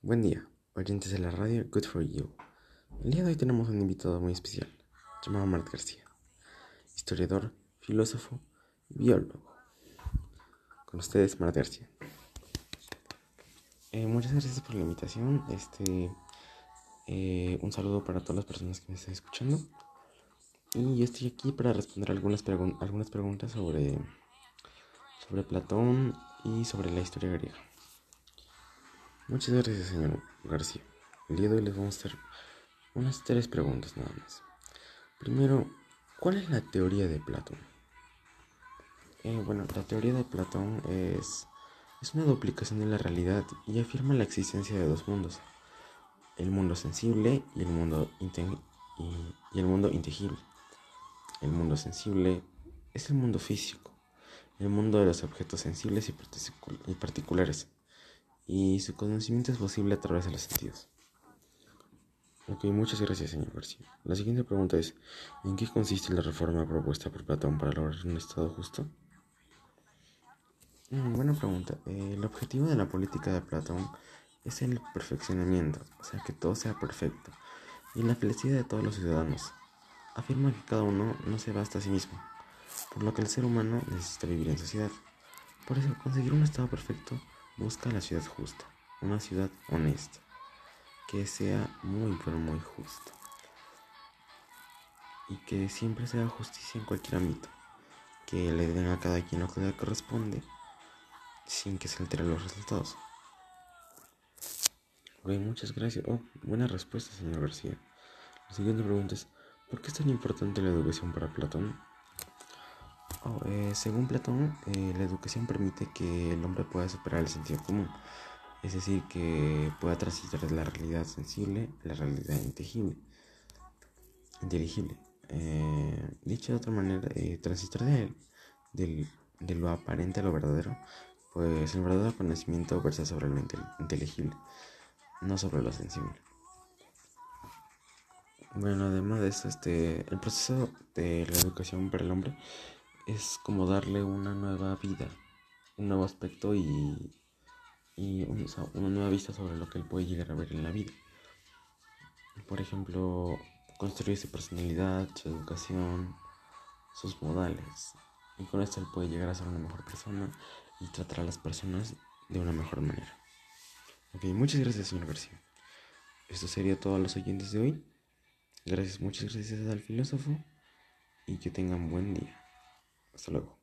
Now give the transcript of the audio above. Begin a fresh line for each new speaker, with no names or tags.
Buen día, oyentes de la radio Good for You. El día de hoy tenemos un invitado muy especial, llamado Mart García, historiador, filósofo y biólogo. Con ustedes, Mart García. Eh, muchas gracias por la invitación. Este, eh, un saludo para todas las personas que me están escuchando. Y yo estoy aquí para responder algunas, algunas preguntas sobre, sobre Platón y sobre la historia griega. Muchas gracias, señor García. El día de hoy les vamos a hacer unas tres preguntas nada más. Primero, ¿cuál es la teoría de Platón? Eh, bueno, la teoría de Platón es, es una duplicación de la realidad y afirma la existencia de dos mundos, el mundo sensible y el mundo, y, el mundo intangible. El mundo sensible es el mundo físico, el mundo de los objetos sensibles y particulares y su conocimiento es posible a través de los sentidos. Ok, muchas gracias, señor García. La siguiente pregunta es, ¿en qué consiste la reforma propuesta por Platón para lograr un Estado justo? Mm, buena pregunta. Eh, el objetivo de la política de Platón es el perfeccionamiento, o sea, que todo sea perfecto, y la felicidad de todos los ciudadanos. Afirma que cada uno no se basta a sí mismo, por lo que el ser humano necesita vivir en sociedad. Por eso, conseguir un Estado perfecto Busca la ciudad justa, una ciudad honesta, que sea muy pero muy justa y que siempre sea justicia en cualquier ámbito, que le den a cada quien lo que le corresponde sin que se alteren los resultados. Ok, muchas gracias. Oh, buena respuesta, señor García. La siguiente pregunta es, ¿por qué es tan importante la educación para Platón? Eh, según Platón, eh, la educación permite que el hombre pueda superar el sentido común, es decir, que pueda transitar de la realidad sensible a la realidad inteligible. inteligible. Eh, dicho de otra manera, transitar de, de, lo aparente a lo verdadero, pues el verdadero conocimiento versa sobre lo inteligible, no sobre lo sensible. Bueno, además de eso, este, el proceso de la educación para el hombre es como darle una nueva vida, un nuevo aspecto y, una nueva vista sobre lo que él puede llegar a ver en la vida. Por ejemplo, construir su personalidad, su educación, sus modales. Y con esto él puede llegar a ser una mejor persona y tratar a las personas de una mejor manera. Ok, muchas gracias, señor García. Esto sería todo a los oyentes de hoy. Gracias, muchas gracias al filósofo y que tengan buen día. Hasta luego.